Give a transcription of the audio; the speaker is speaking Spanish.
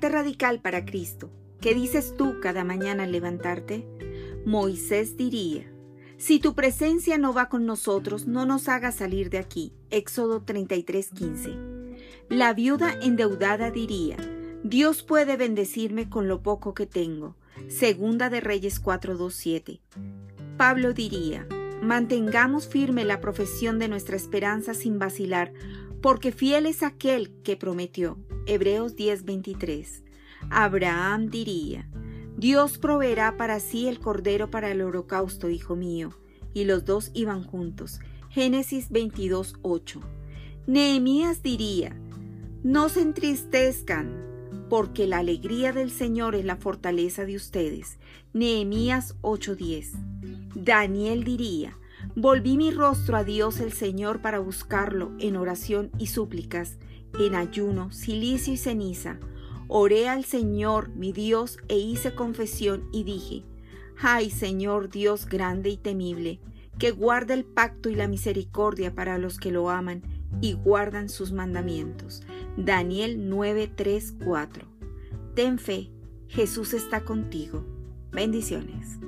radical para Cristo. ¿Qué dices tú cada mañana al levantarte? Moisés diría, si tu presencia no va con nosotros, no nos hagas salir de aquí. Éxodo 33:15. La viuda endeudada diría, Dios puede bendecirme con lo poco que tengo. Segunda de Reyes 4:27. Pablo diría, mantengamos firme la profesión de nuestra esperanza sin vacilar, porque fiel es aquel que prometió. Hebreos 10:23. Abraham diría, Dios proveerá para sí el cordero para el holocausto, hijo mío. Y los dos iban juntos. Génesis 22:8. Nehemías diría, no se entristezcan, porque la alegría del Señor es la fortaleza de ustedes. Nehemías 8:10. Daniel diría, volví mi rostro a Dios el Señor para buscarlo en oración y súplicas, en ayuno, silicio y ceniza. Oré al Señor, mi Dios, e hice confesión y dije, Ay Señor Dios grande y temible, que guarda el pacto y la misericordia para los que lo aman y guardan sus mandamientos. Daniel 9:3-4. Ten fe, Jesús está contigo. Bendiciones.